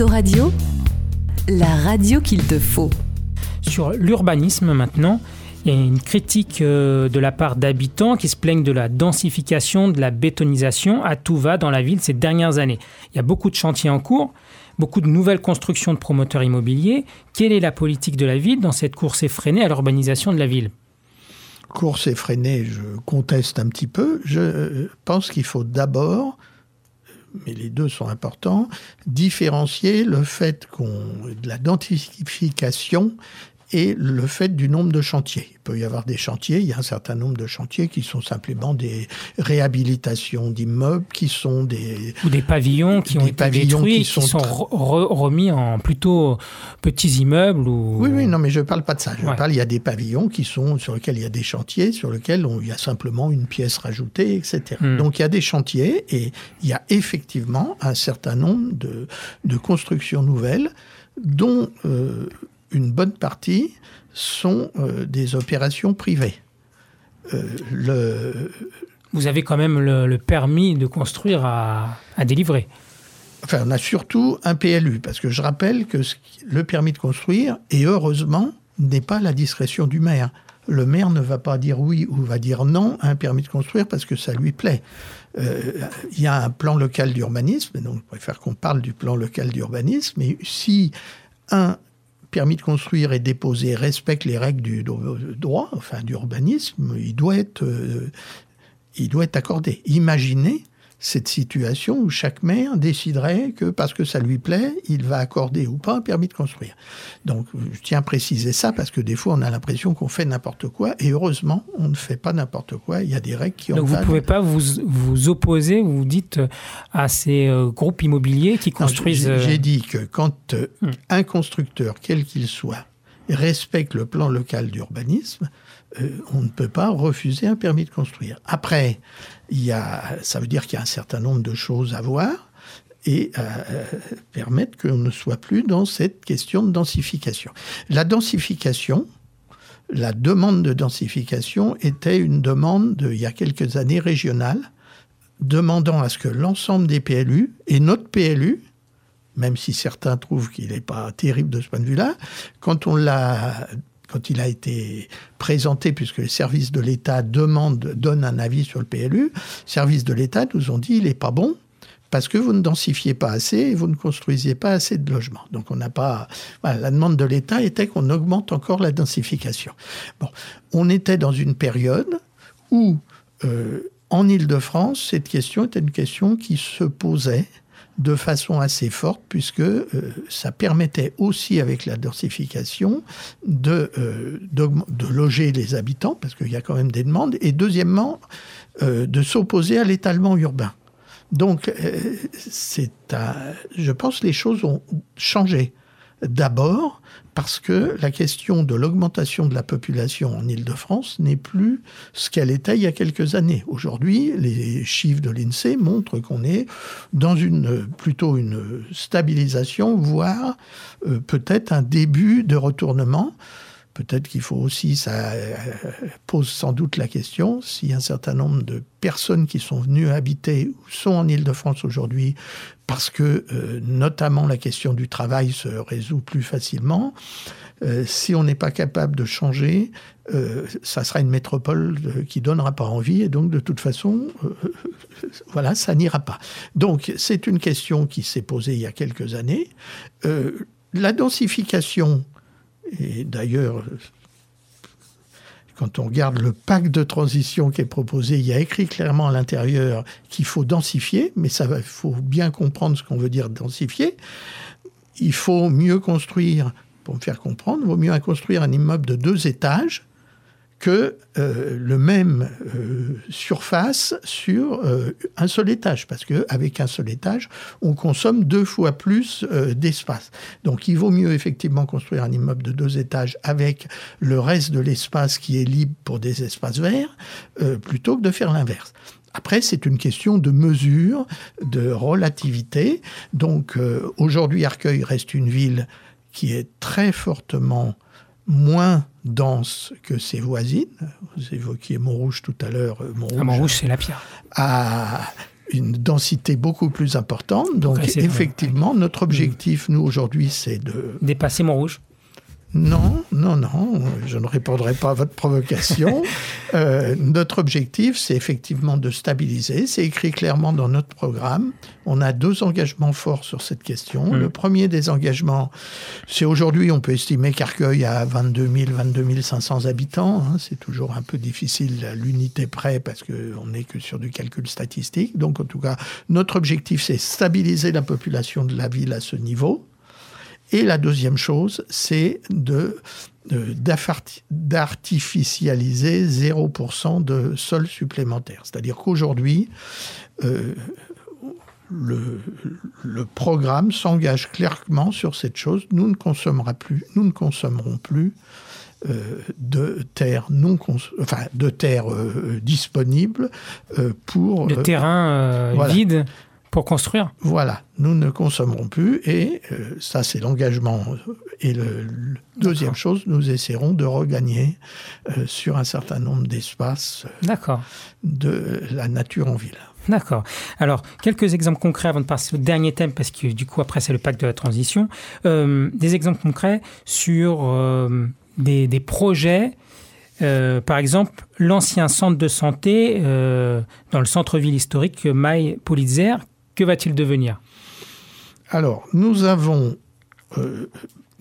Autoradio, la radio qu'il te faut. Sur l'urbanisme maintenant, il y a une critique euh, de la part d'habitants qui se plaignent de la densification, de la bétonisation à tout va dans la ville ces dernières années. Il y a beaucoup de chantiers en cours, beaucoup de nouvelles constructions de promoteurs immobiliers. Quelle est la politique de la ville dans cette course effrénée à l'urbanisation de la ville? Course effrénée, je conteste un petit peu. Je euh, pense qu'il faut d'abord mais les deux sont importants, différencier le fait qu'on de la densification et le fait du nombre de chantiers. Il peut y avoir des chantiers, il y a un certain nombre de chantiers qui sont simplement des réhabilitations d'immeubles, qui sont des... Ou des pavillons qui ont été détruits, qui sont, remis en plutôt petits immeubles ou... Oui, oui, non, mais je ne parle pas de ça. Je parle, il y a des pavillons qui sont, sur lesquels il y a des chantiers, sur lesquels il y a simplement une pièce rajoutée, etc. Hmm. Donc il y a des chantiers et il y a effectivement un certain nombre de, de constructions nouvelles dont... Euh, une bonne partie sont euh, des opérations privées. Euh, le... Vous avez quand même le, permis de construire à, délivrer. Enfin, on a surtout un PLU, parce que je rappelle que le permis de construire, et heureusement, n'est pas la discrétion du maire. Le maire ne va pas dire oui ou va dire non à un permis de construire parce que ça lui plaît. Euh, il y a un plan local d'urbanisme, donc je préfère qu'on parle du plan local d'urbanisme, mais si un permis de construire et déposer respecte les règles du droit, enfin d'urbanisme, il doit être, euh, il doit être accordé. Imaginez cette situation où chaque maire déciderait que parce que ça lui plaît, il va accorder ou pas un permis de construire. Donc je tiens à préciser ça parce que des fois on a l'impression qu'on fait n'importe quoi et heureusement on ne fait pas n'importe quoi. Il y a des règles qui Donc vous ne pouvez pas vous, vous opposer, vous dites, à ces euh, groupes immobiliers qui construisent... Euh, j'ai dit que quand euh, hmm. un constructeur, quel qu'il soit, respecte le plan local d'urbanisme, on ne peut pas refuser un permis de construire. Après, il y a, ça veut dire qu'il y a un certain nombre de choses à voir et euh, permettre qu'on ne soit plus dans cette question de densification. La densification, la demande de densification était une demande de, il y a quelques années régionale, demandant à ce que l'ensemble des PLU, et notre PLU, même si certains trouvent qu'il n'est pas terrible de ce point de vue-là, quand on l'a quand il a été présenté, puisque les services de l'État demandent, donnent un avis sur le PLU, services de l'État nous ont dit il n'est pas bon parce que vous ne densifiez pas assez et vous ne construisiez pas assez de logements. Donc on n'a pas. la demande de l'État était qu'on augmente encore la densification. Bon, on était dans une période où euh, en Île-de-France, cette question était une question qui se posait de façon assez forte, puisque euh, ça permettait aussi, avec la densification, de, euh, de, loger les habitants, parce qu'il y a quand même des demandes, et deuxièmement, euh, de s'opposer à l'étalement urbain. Donc, c'est je pense que les choses ont changé. D'abord, parce que la question de l'augmentation de la population en Ile-de-France n'est plus ce qu'elle était il y a quelques années. Aujourd'hui, les chiffres de l'INSEE montrent qu'on est dans une plutôt une stabilisation, voire euh, peut-être un début de retournement. Peut-être qu'il faut aussi, ça euh, pose sans doute la question, si un certain nombre de personnes qui sont venues habiter ou sont en Ile-de-France aujourd'hui, parce que euh, notamment la question du travail se résout plus facilement, euh, si on n'est pas capable de changer, ça sera une métropole qui donnera pas envie et donc de toute façon, voilà, ça n'ira pas. Donc c'est une question qui s'est posée il y a quelques années. la densification et d'ailleurs, quand on regarde le pacte de transition qui est proposé, il y a écrit clairement à l'intérieur qu'il faut densifier, mais ça il faut bien comprendre ce qu'on veut dire densifier. Il faut mieux construire, pour me faire comprendre, il vaut mieux construire un immeuble de deux étages que euh, le même euh, surface sur euh, un seul étage, parce qu'avec un seul étage, on consomme deux fois plus d'espace. Donc il vaut mieux effectivement construire un immeuble de deux étages avec le reste de l'espace qui est libre pour des espaces verts, plutôt que de faire l'inverse. Après, c'est une question de mesure, de relativité. Donc aujourd'hui, Arcueil reste une ville qui est très fortement moins dense que ses voisines. Vous évoquiez Montrouge tout à l'heure. Montrouge, ah, Montrouge c'est la pierre. A une densité beaucoup plus importante. Donc, effectivement, notre objectif, nous, aujourd'hui, c'est de... Dépasser Montrouge non, non, non, je ne répondrai pas à votre provocation. Euh, notre objectif, c'est effectivement de stabiliser. C'est écrit clairement dans notre programme. On a deux engagements forts sur cette question. Hmm. Le premier des engagements, c'est aujourd'hui, on peut estimer qu'Arcueil a 22 000, 22 500 habitants. Hein. c'est toujours un peu difficile à l'unité près parce qu'on n'est que sur du calcul statistique. Donc, en tout cas, notre objectif, c'est stabiliser la population de la ville à ce niveau. Et la deuxième chose, c'est de, d'artificialiser 0% de sol supplémentaire. C'est-à-dire qu'aujourd'hui, euh, le, le, programme s'engage clairement sur cette chose. Nous ne consommerons plus, nous ne consommerons plus euh, de terres non enfin de terres euh, disponibles pour de terrains vides pour construire Voilà, nous ne consommerons plus et euh, ça c'est l'engagement. Et le, deuxième chose, nous essaierons de regagner euh, sur un certain nombre d'espaces euh, de la nature en ville. D'accord. Alors, quelques exemples concrets avant de passer au dernier thème, parce que du coup, après, c'est le pacte de la transition. des exemples concrets sur des, des, projets par exemple, l'ancien centre de santé dans le centre-ville historique Maille Politzer, que va-t-il devenir? Alors, nous avons, euh,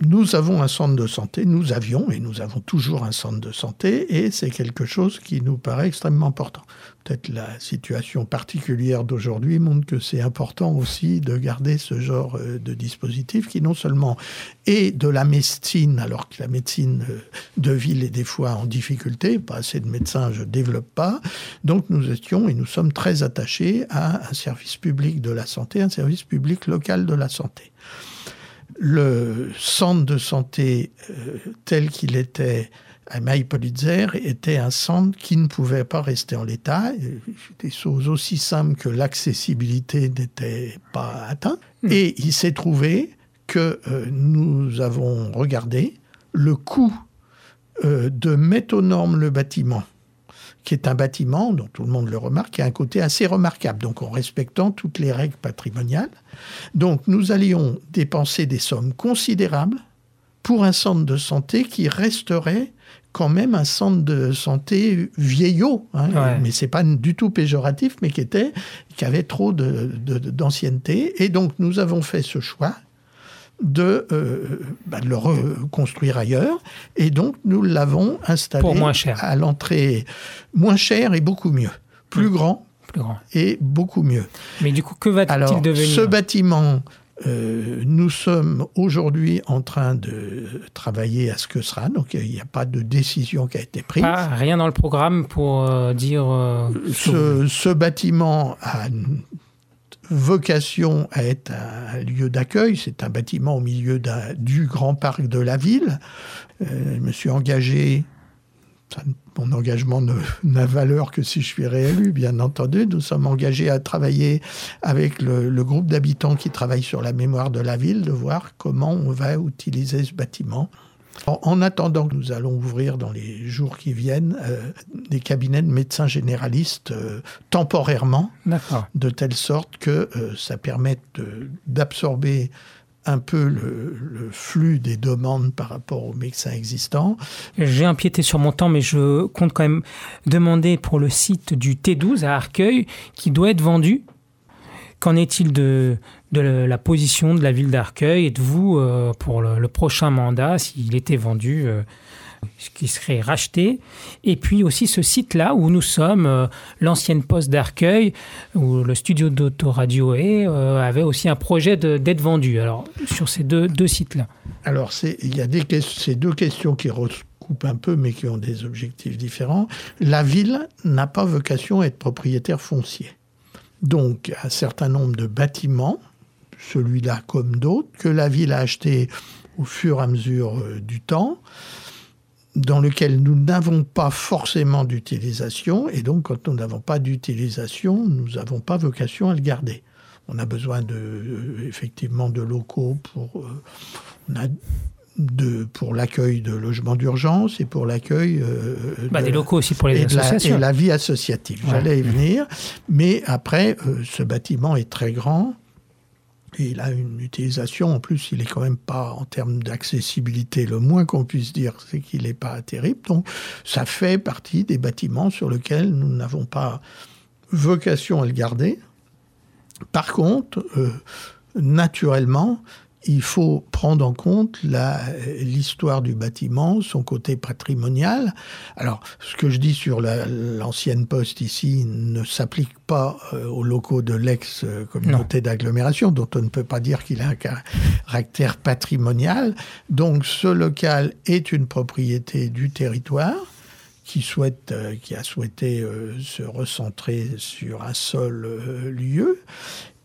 nous avons un centre de santé, nous avions et nous avons toujours un centre de santé, et c'est quelque chose qui nous paraît extrêmement important peut-être la situation particulière d'aujourd'hui montre que c'est important aussi de garder ce genre euh, de dispositif qui non seulement est de la médecine, alors que la médecine euh, de ville est des fois en difficulté, pas assez de médecins, je ne développe pas. Donc nous étions et nous sommes très attachés à un service public de la santé, un service public local de la santé. Le centre de santé euh, tel qu'il était Maï Politzer était un centre qui ne pouvait pas rester en l'état. Des choses aussi simples que l'accessibilité n'était pas atteinte. Hmm. Et il s'est trouvé que euh, nous avons regardé le coût euh, de mettre aux normes le bâtiment, qui est un bâtiment dont tout le monde le remarque, qui a un côté assez remarquable, donc en respectant toutes les règles patrimoniales. Donc nous allions dépenser des sommes considérables pour un centre de santé qui resterait quand même un centre de santé vieillot, hein, mais c'est pas du tout péjoratif, mais qui était, qui avait trop d'ancienneté. Et donc nous avons fait ce choix de, euh, bah, le reconstruire ailleurs, et donc nous l'avons installé à l'entrée. Moins cher et beaucoup mieux, plus grand, plus grand. et beaucoup mieux. Mais du coup, que va-t-il devenir Ce bâtiment euh, nous sommes aujourd'hui en train de travailler à ce que sera, donc il n'y a pas de décision qui a été prise. rien dans le programme pour euh, dire... Euh, ce, bâtiment a vocation à être un lieu d'accueil. C'est un bâtiment au milieu du grand parc de la ville. je me suis engagé mon engagement n'a valeur que si je suis réélu, bien entendu. Nous sommes engagés à travailler avec le, groupe d'habitants qui travaille sur la mémoire de la ville, de voir comment on va utiliser ce bâtiment. En, attendant, nous allons ouvrir dans les jours qui viennent euh, des cabinets de médecins généralistes euh, temporairement, de telle sorte que euh, ça permette d'absorber un peu le, flux des demandes par rapport aux médecins existants. J'ai empiété sur mon temps, mais je compte quand même demander pour le site du T12 à Arcueil qui doit être vendu. Qu'en est-il de, la position de la ville d'Arcueil et de vous euh, pour le, prochain mandat, s'il était vendu euh, qui serait racheté. Et puis aussi ce site-là où nous sommes, euh, l'ancienne poste d'Arcueil, où le studio d'autoradio est, avait aussi un projet d'être vendu. Alors, sur ces deux, sites-là. Alors, il y a ces deux questions qui recoupent un peu, mais qui ont des objectifs différents. La ville n'a pas vocation à être propriétaire foncier. Donc, un certain nombre de bâtiments, celui-là comme d'autres, que la ville a acheté au fur et à mesure euh, du temps, dans lequel nous n'avons pas forcément d'utilisation, et donc quand nous n'avons pas d'utilisation, nous n'avons pas vocation à le garder. On a besoin de, effectivement de locaux pour... Euh, de, pour l'accueil de logements d'urgence et pour l'accueil bah, des locaux aussi pour les et associations. La, et la vie associative. J'allais y venir. Mais après, ce bâtiment est très grand. Et il a une utilisation, en plus, il est quand même pas, en termes d'accessibilité, le moins qu'on puisse dire, c'est qu'il n'est pas terrible. Donc, ça fait partie des bâtiments sur lesquels nous n'avons pas vocation à le garder. Par contre, euh, naturellement, il faut prendre en compte l'histoire du bâtiment, son côté patrimonial. Alors, ce que je dis sur l'ancienne poste ici ne s'applique pas euh, aux locaux de l'ex-communauté d'agglomération, dont on ne peut pas dire qu'il a un caractère patrimonial. Donc, ce local est une propriété du territoire qui, souhaite, euh, qui a souhaité euh, se recentrer sur un seul lieu.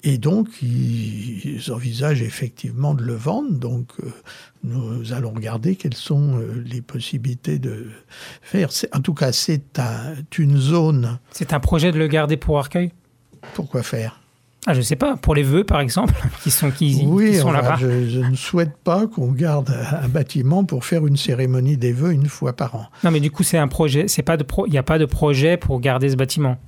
Et donc, ils envisagent effectivement de le vendre. Donc, euh, nous allons regarder quelles sont euh, les possibilités de faire. En tout cas, c'est une zone. C'est un projet de le garder pour Arcueil? Pourquoi faire? Ah, je ne sais pas, pour les vœux par exemple, qui sont, qui, oui, sont là-bas. Je, je, ne souhaite pas qu'on garde un bâtiment pour faire une cérémonie des vœux une fois par an. Non, mais du coup, c'est un projet, c'est pas de il n'y a pas de projet pour garder ce bâtiment?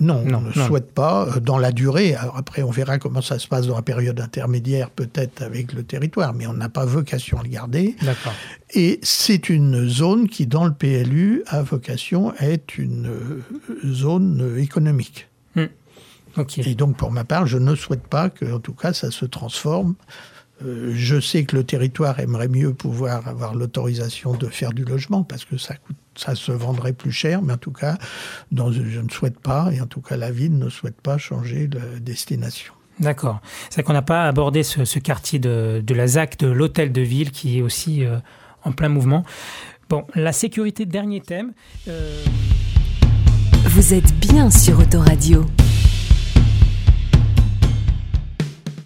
Non, on ne souhaite pas euh, dans la durée. Alors après, on verra comment ça se passe dans la période intermédiaire, peut-être avec le territoire, mais on n'a pas vocation à le garder. Et c'est une zone qui, dans le PLU, a vocation à être une euh, zone économique. Hmm. Et donc, pour ma part, je ne souhaite pas que, en tout cas, ça se transforme euh, je sais que le territoire aimerait mieux pouvoir avoir l'autorisation de faire du logement parce que ça, coûte, ça se vendrait plus cher, mais en tout cas, dans, je ne souhaite pas, et en tout cas la ville ne souhaite pas changer de destination. D'accord. C'est vrai qu'on n'a pas abordé ce, quartier de, la ZAC, de l'hôtel de ville, qui est aussi euh, en plein mouvement. Bon, la sécurité, dernier thème. Euh, Vous êtes bien sur Autoradio.